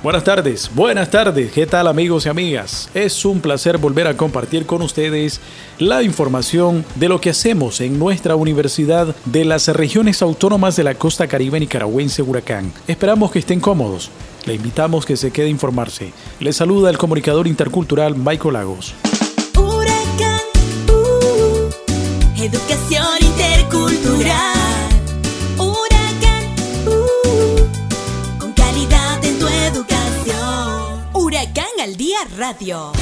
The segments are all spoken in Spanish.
Buenas tardes, buenas tardes, ¿qué tal amigos y amigas? Es un placer volver a compartir con ustedes la información de lo que hacemos en nuestra universidad de las regiones autónomas de la costa caribe nicaragüense Huracán. Esperamos que estén cómodos. Le invitamos que se quede a informarse. Le saluda el comunicador intercultural Michael Lagos. Huracán, uh, educación intercultural. Radio.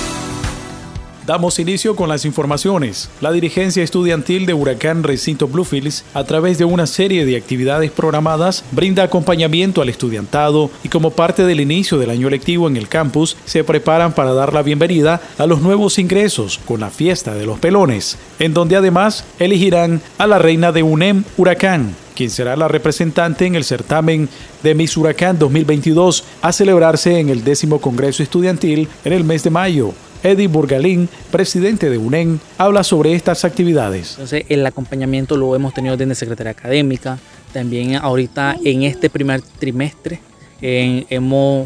Damos inicio con las informaciones. La dirigencia estudiantil de Huracán Recinto Bluefields, a través de una serie de actividades programadas, brinda acompañamiento al estudiantado y como parte del inicio del año lectivo en el campus, se preparan para dar la bienvenida a los nuevos ingresos con la fiesta de los pelones, en donde además elegirán a la reina de UNEM Huracán, quien será la representante en el certamen de Miss Huracán 2022 a celebrarse en el décimo Congreso Estudiantil en el mes de mayo. Eddie Burgalín, presidente de UNEN, habla sobre estas actividades. Entonces, el acompañamiento lo hemos tenido desde Secretaría Académica, también ahorita en este primer trimestre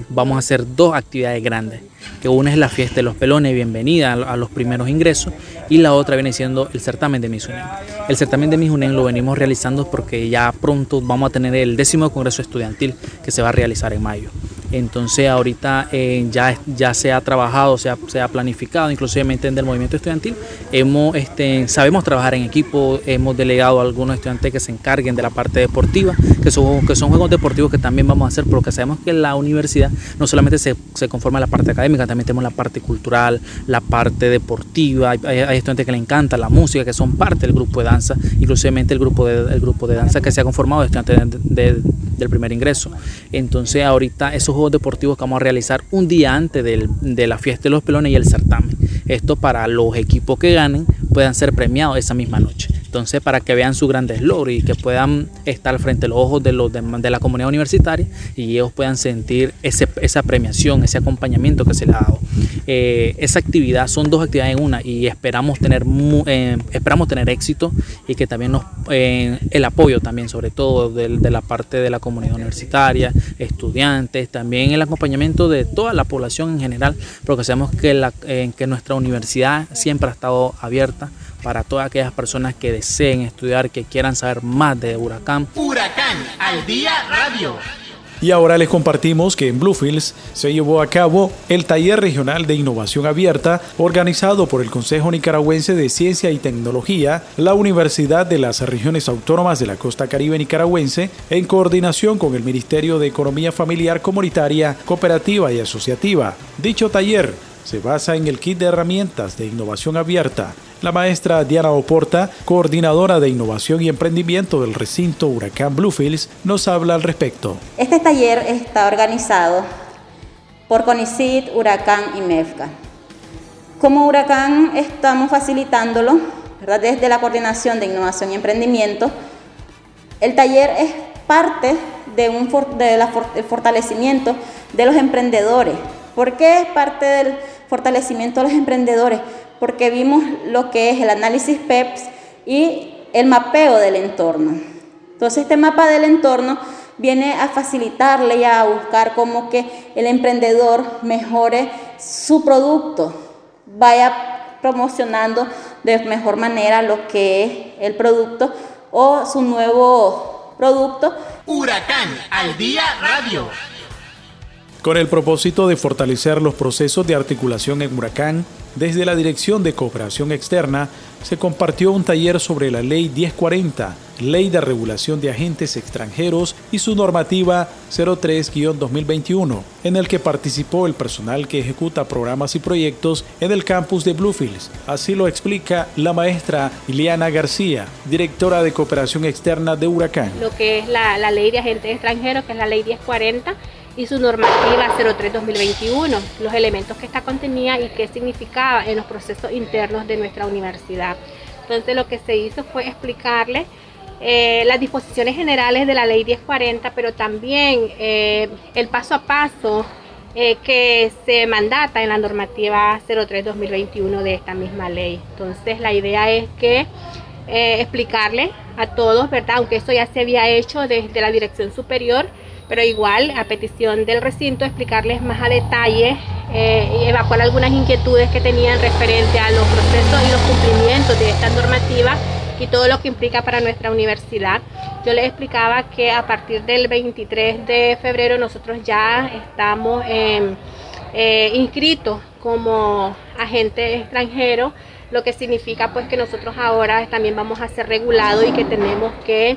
vamos a hacer dos actividades grandes, que una es la fiesta de los pelones, bienvenida a, a los primeros ingresos, y la otra viene siendo el certamen de Miss UNEN. El certamen de Miss UNEN lo venimos realizando porque ya pronto vamos a tener el décimo congreso estudiantil que se va a realizar en mayo. Entonces ahorita eh, ya, ya se ha trabajado, se ha, se ha planificado, inclusive del movimiento estudiantil. Hemos, este, sabemos trabajar en equipo, hemos delegado a algunos estudiantes que se encarguen de la parte deportiva, que son, que son juegos deportivos que también vamos a hacer, porque sabemos que la universidad no solamente se, se conforma la parte académica, también tenemos la parte cultural, la parte deportiva, hay, hay estudiantes que le encanta la música, que son parte del grupo de danza, inclusive el grupo de, el grupo de danza que se ha conformado de estudiantes de, del primer ingreso. Entonces ahorita esos juegos deportivos que vamos a realizar un día antes del, de la fiesta de los pelones y el certamen. Esto para los equipos que ganen puedan ser premiados esa misma noche. Entonces, para que vean sus grandes logros y que puedan estar frente a los ojos de, los de, la comunidad universitaria y ellos puedan sentir ese, esa premiación, ese acompañamiento que se les ha dado. Eh, esa actividad son dos actividades en una y esperamos tener, eh, esperamos tener éxito y que también nos, eh, el apoyo también, sobre todo de, de, la parte de la comunidad universitaria, estudiantes, también el acompañamiento de toda la población en general, porque sabemos que, la, que nuestra universidad siempre ha estado abierta para todas aquellas personas que deseen estudiar, que quieran saber más de Huracán. Huracán al día radio. Y ahora les compartimos que en Bluefields se llevó a cabo el taller regional de innovación abierta organizado por el Consejo Nicaragüense de Ciencia y Tecnología, la Universidad de las Regiones Autónomas de la Costa Caribe Nicaragüense, en coordinación con el Ministerio de Economía Familiar Comunitaria, Cooperativa y Asociativa. Dicho taller se basa en el kit de herramientas de innovación abierta. La maestra Diana Oporta, coordinadora de innovación y emprendimiento del recinto Huracán Bluefields, nos habla al respecto. Este taller está organizado por CONICIT, Huracán y MEFCA. Como Huracán estamos facilitándolo desde la coordinación de innovación y emprendimiento. El taller es parte de la fortalecimiento de los emprendedores. ¿Por qué es parte del fortalecimiento de los emprendedores? Porque vimos lo que es el análisis PEPS y el mapeo del entorno. Entonces este mapa del entorno viene a facilitarle y a buscar como que el emprendedor mejore su producto, vaya promocionando de mejor manera lo que es el producto o su nuevo producto. Huracán al día radio. Con el propósito de fortalecer los procesos de articulación en Huracán, desde la Dirección de Cooperación Externa se compartió un taller sobre la Ley 1040, Ley de Regulación de Agentes Extranjeros y su normativa 03-2021, en el que participó el personal que ejecuta programas y proyectos en el campus de Bluefields. Así lo explica la maestra Iliana García, directora de Cooperación Externa de Huracán. Lo que es la, la Ley de Agentes Extranjeros, que es la Ley 1040, y su normativa 03-2021, los elementos que esta contenía y qué significaba en los procesos internos de nuestra universidad. Entonces lo que se hizo fue explicarle eh, las disposiciones generales de la ley 1040, pero también eh, el paso a paso eh, que se mandata en la normativa 03-2021 de esta misma ley. Entonces la idea es que explicarle a todos, ¿verdad? Aunque eso ya se había hecho desde la dirección superior, pero igual a petición del recinto explicarles más a detalle y evacuar algunas inquietudes que tenían referente a los procesos y los cumplimientos de esta normativa y todo lo que implica para nuestra universidad. Yo les explicaba que a partir del 23 de febrero nosotros ya estamos eh, inscritos como agente extranjero lo que significa pues que nosotros ahora también vamos a ser regulados y que tenemos que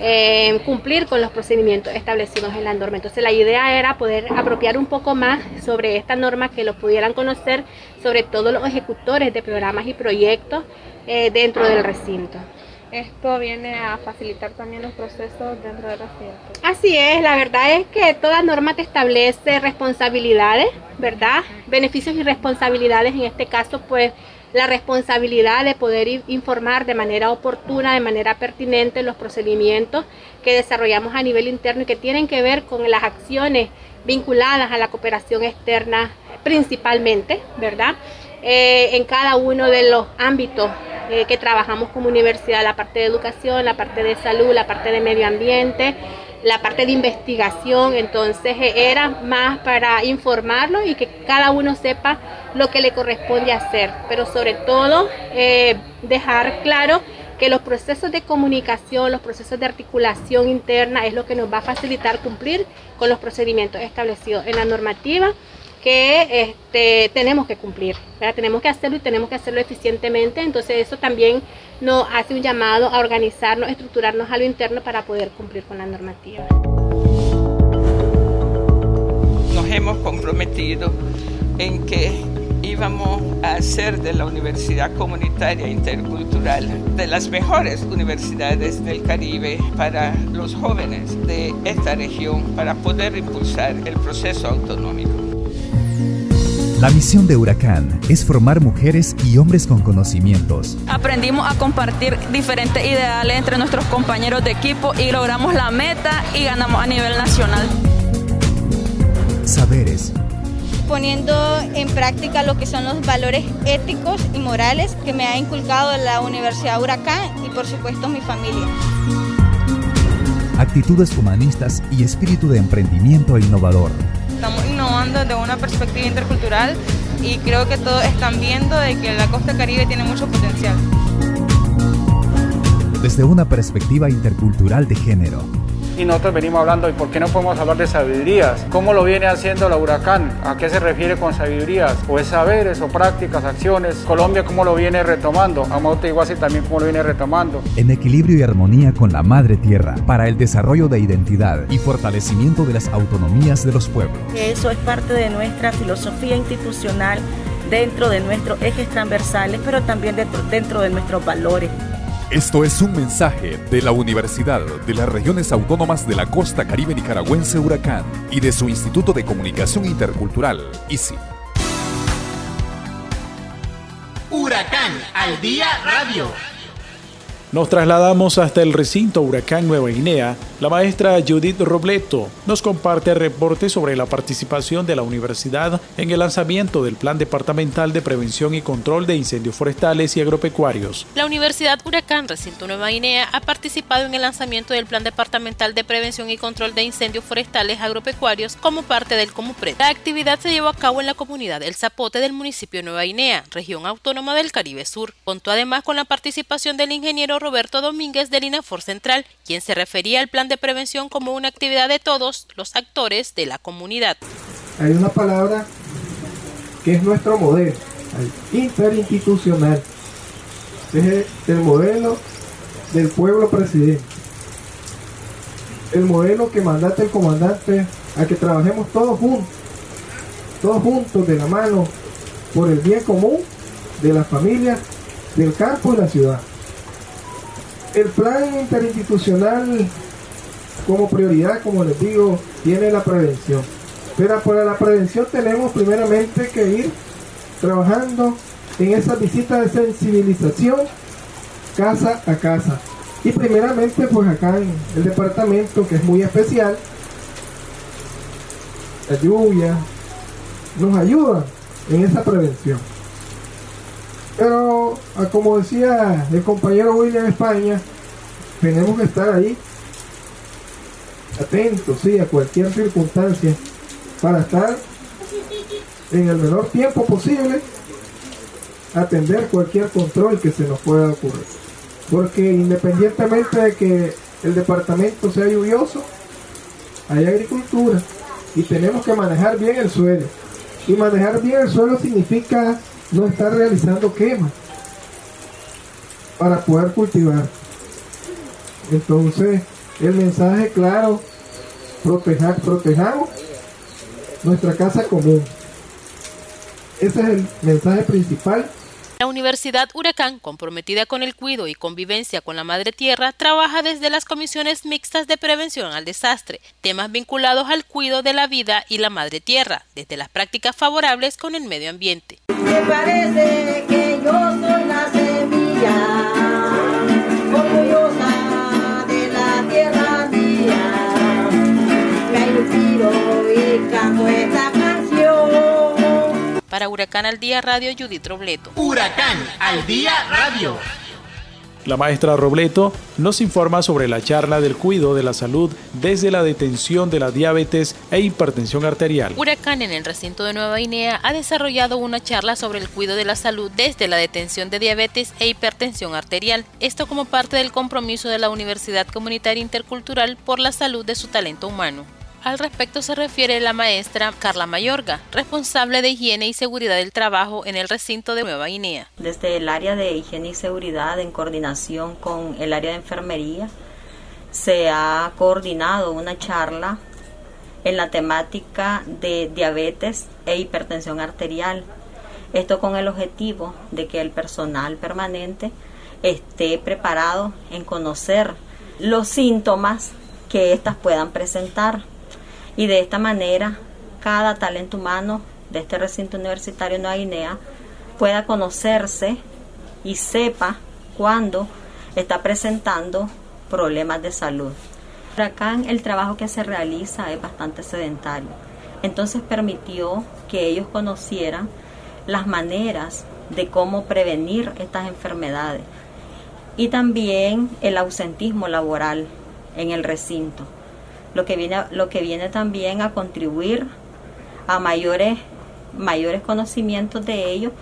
eh, cumplir con los procedimientos establecidos en la norma. Entonces la idea era poder apropiar un poco más sobre esta norma, que lo pudieran conocer, sobre todo los ejecutores de programas y proyectos eh, dentro del recinto. Esto viene a facilitar también los procesos dentro del recinto. Así es, la verdad es que toda norma te establece responsabilidades, ¿verdad? Beneficios y responsabilidades, en este caso pues la responsabilidad de poder informar de manera oportuna, de manera pertinente los procedimientos que desarrollamos a nivel interno y que tienen que ver con las acciones vinculadas a la cooperación externa principalmente, ¿verdad? Eh, en cada uno de los ámbitos eh, que trabajamos como universidad, la parte de educación, la parte de salud, la parte de medio ambiente, la parte de investigación, entonces eh, era más para informarlo y que cada uno sepa lo que le corresponde hacer, pero sobre todo eh, dejar claro que los procesos de comunicación, los procesos de articulación interna es lo que nos va a facilitar cumplir con los procedimientos establecidos en la normativa que este, tenemos que cumplir, tenemos que hacerlo y tenemos que hacerlo eficientemente, entonces eso también nos hace un llamado a organizarnos, estructurarnos a lo interno para poder cumplir con la normativa. Nos hemos comprometido en que íbamos a hacer de la Universidad Comunitaria Intercultural de las mejores universidades del Caribe para los jóvenes de esta región para poder impulsar el proceso autonómico. La misión de Huracán es formar mujeres y hombres con conocimientos. Aprendimos a compartir diferentes ideales entre nuestros compañeros de equipo y logramos la meta y ganamos a nivel nacional. Saberes. Poniendo en práctica lo que son los valores éticos y morales que me ha inculcado la Universidad Huracán y por supuesto mi familia. Actitudes humanistas y espíritu de emprendimiento e innovador desde una perspectiva intercultural y creo que todos están viendo de que la costa caribe tiene mucho potencial. Desde una perspectiva intercultural de género y nosotros venimos hablando, ¿y por qué no podemos hablar de sabidurías? ¿Cómo lo viene haciendo la Huracán? ¿A qué se refiere con sabidurías? ¿O es saberes o prácticas, acciones? Colombia, ¿cómo lo viene retomando? Amote Iguasi también, ¿cómo lo viene retomando? En equilibrio y armonía con la Madre Tierra, para el desarrollo de identidad y fortalecimiento de las autonomías de los pueblos. Eso es parte de nuestra filosofía institucional dentro de nuestros ejes transversales, pero también dentro, dentro de nuestros valores. Esto es un mensaje de la Universidad de las Regiones Autónomas de la Costa Caribe Nicaragüense Huracán y de su Instituto de Comunicación Intercultural, ICI. Huracán al Día Radio. Nos trasladamos hasta el recinto Huracán Nueva Guinea. La maestra Judith Robleto nos comparte reportes sobre la participación de la universidad en el lanzamiento del Plan Departamental de Prevención y Control de Incendios Forestales y Agropecuarios. La Universidad Huracán Recinto Nueva Guinea ha participado en el lanzamiento del Plan Departamental de Prevención y Control de Incendios Forestales y Agropecuarios como parte del Comupred. La actividad se llevó a cabo en la comunidad El Zapote del municipio de Nueva Guinea, región autónoma del Caribe Sur. Contó además con la participación del ingeniero Roberto Domínguez del INAFOR Central, quien se refería al plan de prevención como una actividad de todos los actores de la comunidad. Hay una palabra que es nuestro modelo, interinstitucional. Es el modelo del pueblo presidente. El modelo que mandate el comandante a que trabajemos todos juntos, todos juntos de la mano por el bien común de las familias del campo y la ciudad. El plan interinstitucional como prioridad, como les digo, tiene la prevención. Pero para la prevención tenemos primeramente que ir trabajando en esa visita de sensibilización casa a casa. Y primeramente pues acá en el departamento que es muy especial, la lluvia nos ayuda en esa prevención. Pero ah, como decía el compañero William España, tenemos que estar ahí atentos sí, a cualquier circunstancia para estar en el menor tiempo posible atender cualquier control que se nos pueda ocurrir. Porque independientemente de que el departamento sea lluvioso, hay agricultura y tenemos que manejar bien el suelo. Y manejar bien el suelo significa no estar realizando quemas para poder cultivar. Entonces, el mensaje claro, proteger, protejamos nuestra casa común. Ese es el mensaje principal la Universidad Huracán, comprometida con el cuidado y convivencia con la madre tierra, trabaja desde las comisiones mixtas de prevención al desastre, temas vinculados al cuidado de la vida y la madre tierra, desde las prácticas favorables con el medio ambiente. Para Huracán al Día Radio, Judith Robleto. Huracán al Día Radio. La maestra Robleto nos informa sobre la charla del cuidado de la salud desde la detención de la diabetes e hipertensión arterial. Huracán en el recinto de Nueva Guinea ha desarrollado una charla sobre el cuidado de la salud desde la detención de diabetes e hipertensión arterial. Esto como parte del compromiso de la Universidad Comunitaria Intercultural por la salud de su talento humano. Al respecto se refiere la maestra Carla Mayorga, responsable de higiene y seguridad del trabajo en el recinto de Nueva Guinea. Desde el área de higiene y seguridad, en coordinación con el área de enfermería, se ha coordinado una charla en la temática de diabetes e hipertensión arterial. Esto con el objetivo de que el personal permanente esté preparado en conocer los síntomas que éstas puedan presentar y de esta manera cada talento humano de este recinto universitario Nueva Guinea pueda conocerse y sepa cuándo está presentando problemas de salud. Acá el trabajo que se realiza es bastante sedentario, entonces permitió que ellos conocieran las maneras de cómo prevenir estas enfermedades y también el ausentismo laboral en el recinto lo que viene, lo que viene también a contribuir a mayores, mayores conocimientos de ellos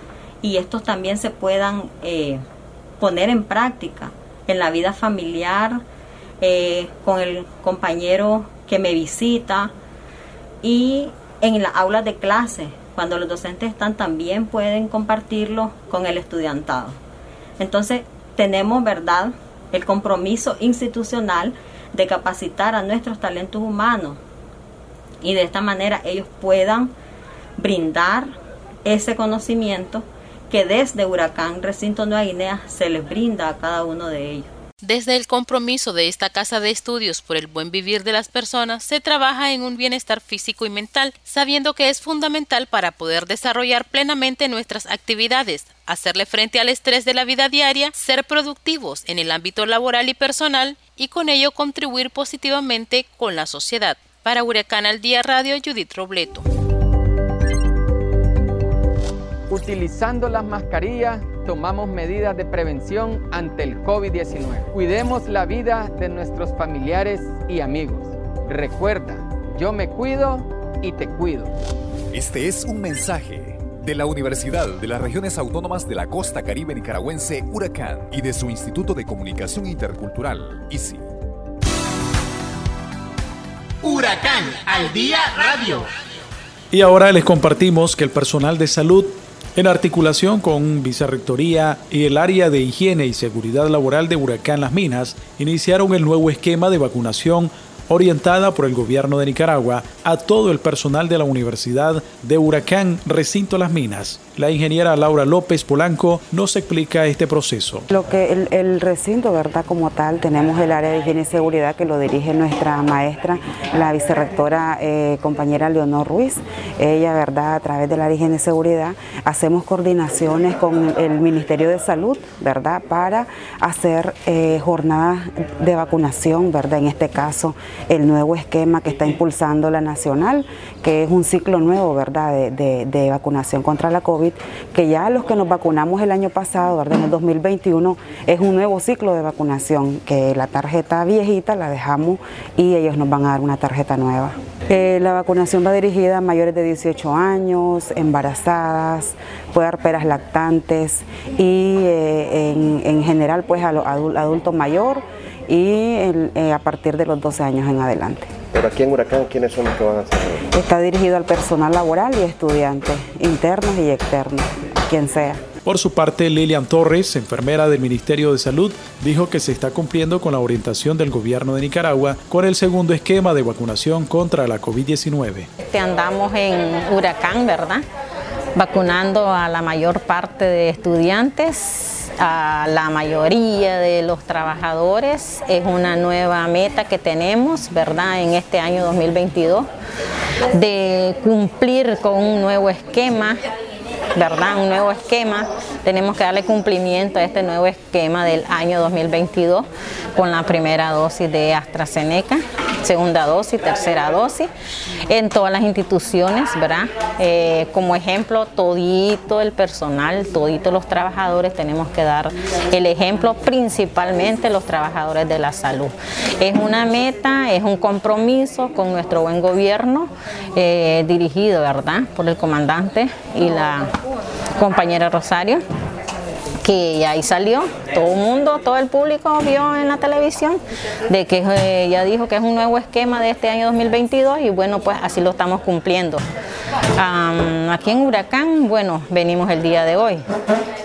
y estos también se puedan eh, poner en práctica en la vida familiar, eh, con el compañero que me visita y en las aulas de clase, cuando los docentes están también pueden compartirlo con el estudiantado. Entonces tenemos, ¿verdad?, el compromiso institucional de capacitar a nuestros talentos humanos y de esta manera ellos puedan brindar ese conocimiento que desde Huracán Recinto Nueva Guinea se les brinda a cada uno de ellos. Desde el compromiso de esta casa de estudios por el buen vivir de las personas, se trabaja en un bienestar físico y mental, sabiendo que es fundamental para poder desarrollar plenamente nuestras actividades, hacerle frente al estrés de la vida diaria, ser productivos en el ámbito laboral y personal y con ello contribuir positivamente con la sociedad. Para Huracán al Día Radio, Judith Robleto. Utilizando las mascarillas, tomamos medidas de prevención ante el COVID-19. Cuidemos la vida de nuestros familiares y amigos. Recuerda, yo me cuido y te cuido. Este es un mensaje de la Universidad de las Regiones Autónomas de la Costa Caribe Nicaragüense, Huracán, y de su Instituto de Comunicación Intercultural, ICI. Huracán al Día Radio. Y ahora les compartimos que el personal de salud en articulación con Vicerrectoría y el área de higiene y seguridad laboral de Huracán Las Minas, iniciaron el nuevo esquema de vacunación orientada por el gobierno de Nicaragua a todo el personal de la Universidad de Huracán Recinto Las Minas. La ingeniera Laura López Polanco nos explica este proceso. Lo que el, recinto, ¿verdad? Como tal, tenemos el área de higiene y seguridad que lo dirige nuestra maestra, la vicerrectora eh, compañera Leonor Ruiz. Ella, ¿verdad? A través de la higiene y seguridad hacemos coordinaciones con el Ministerio de Salud, ¿verdad? Para hacer eh, jornadas de vacunación, ¿verdad? En este caso, el nuevo esquema que está impulsando la Nacional, que es un ciclo nuevo, ¿verdad? De, de- de vacunación contra la COVID, que ya los que nos vacunamos el año pasado. En el 2021, es un nuevo ciclo de vacunación, que la tarjeta viejita la dejamos y ellos nos van a dar una tarjeta nueva. Eh, la vacunación va dirigida a mayores de 18 años, embarazadas, puerperas lactantes y eh, en, en general pues a los adul- adultos mayor y eh, a partir de los 12 años en adelante. Pero aquí en Huracán, ¿quiénes son los que van a hacer? Está dirigido al personal laboral y estudiantes, internos y externos, quien sea. Por su parte, Lilian Torres, enfermera del Ministerio de Salud, dijo que se está cumpliendo con la orientación del gobierno de Nicaragua con el segundo esquema de vacunación contra la COVID-19. Este, andamos en Huracán, ¿verdad? Vacunando a la mayor parte de estudiantes, a la mayoría de los trabajadores. Es una nueva meta que tenemos, ¿verdad? En este año 2022, de cumplir con un nuevo esquema ¿verdad? Un nuevo esquema. Tenemos que darle cumplimiento a este nuevo esquema del año 2022 con la primera dosis de AstraZeneca, segunda dosis, tercera dosis, en todas las instituciones, ¿verdad? Eh, como ejemplo, todito el personal, todito los trabajadores, tenemos que dar el ejemplo, principalmente los trabajadores de la salud. Es una meta, es un compromiso con nuestro buen gobierno, eh, dirigido, ¿verdad?, por el comandante y la compañera Rosario que ahí salió, todo el mundo, todo el público vio en la televisión de que eh, ella dijo que es un nuevo esquema de este año 2022 y bueno, pues así lo estamos cumpliendo. Aquí en Huracán, bueno, venimos el día de hoy.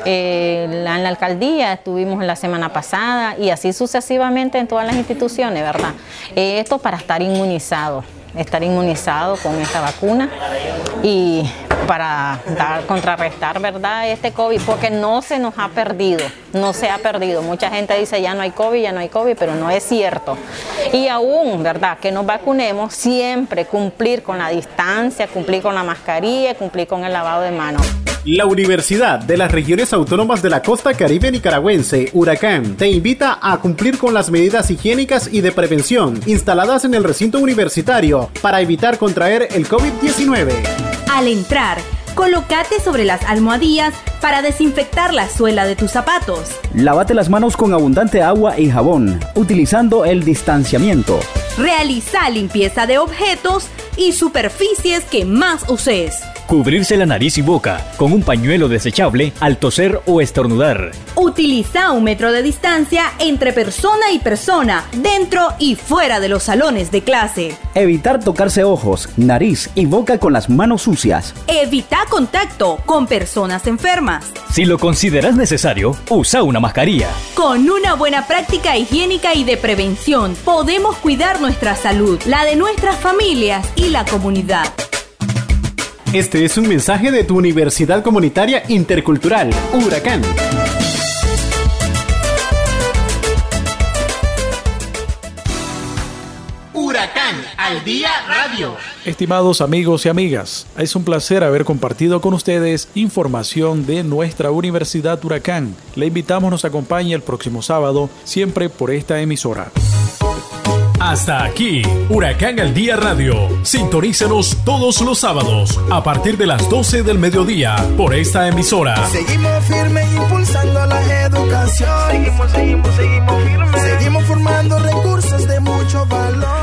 Eh, en la alcaldía estuvimos la semana pasada y así sucesivamente en todas las instituciones, ¿verdad? Eh, esto para estar inmunizado, estar inmunizado con esta vacuna y para dar, contrarrestar, ¿verdad? Este COVID, porque no se nos ha perdido, no se ha perdido. Mucha gente dice ya no hay COVID, ya no hay COVID, pero no es cierto. Y aún, ¿verdad? Que nos vacunemos, siempre cumplir con la distancia, cumplir con la mascarilla, cumplir con el lavado de manos. La Universidad de las Regiones Autónomas de la Costa Caribe Nicaragüense, Huracán, te invita a cumplir con las medidas higiénicas y de prevención instaladas en el recinto universitario para evitar contraer el COVID-19. Al entrar, colócate sobre las almohadillas para desinfectar la suela de tus zapatos. Lávate las manos con abundante agua y jabón, utilizando el distanciamiento. Realiza limpieza de objetos y superficies que más uses. Cubrirse la nariz y boca con un pañuelo desechable al toser o estornudar. Utiliza un metro de distancia entre persona y persona, dentro y fuera de los salones de clase. Evitar tocarse ojos, nariz y boca con las manos sucias. Evita contacto con personas enfermas. Si lo consideras necesario, usa una mascarilla. Con una buena práctica higiénica y de prevención, podemos cuidar nuestra salud, la de nuestras familias y la comunidad. Este es un mensaje de tu Universidad Comunitaria Intercultural, Huracán. Huracán al día radio. Estimados amigos y amigas, es un placer haber compartido con ustedes información de nuestra Universidad Huracán. Le invitamos nos acompañe el próximo sábado, siempre por esta emisora. Hasta aquí, Huracán al Día Radio. Sintonícenos todos los sábados a partir de las 12 del mediodía por esta emisora. Seguimos firmes impulsando la educación. Seguimos, seguimos, seguimos firmes. Seguimos formando recursos de mucho valor.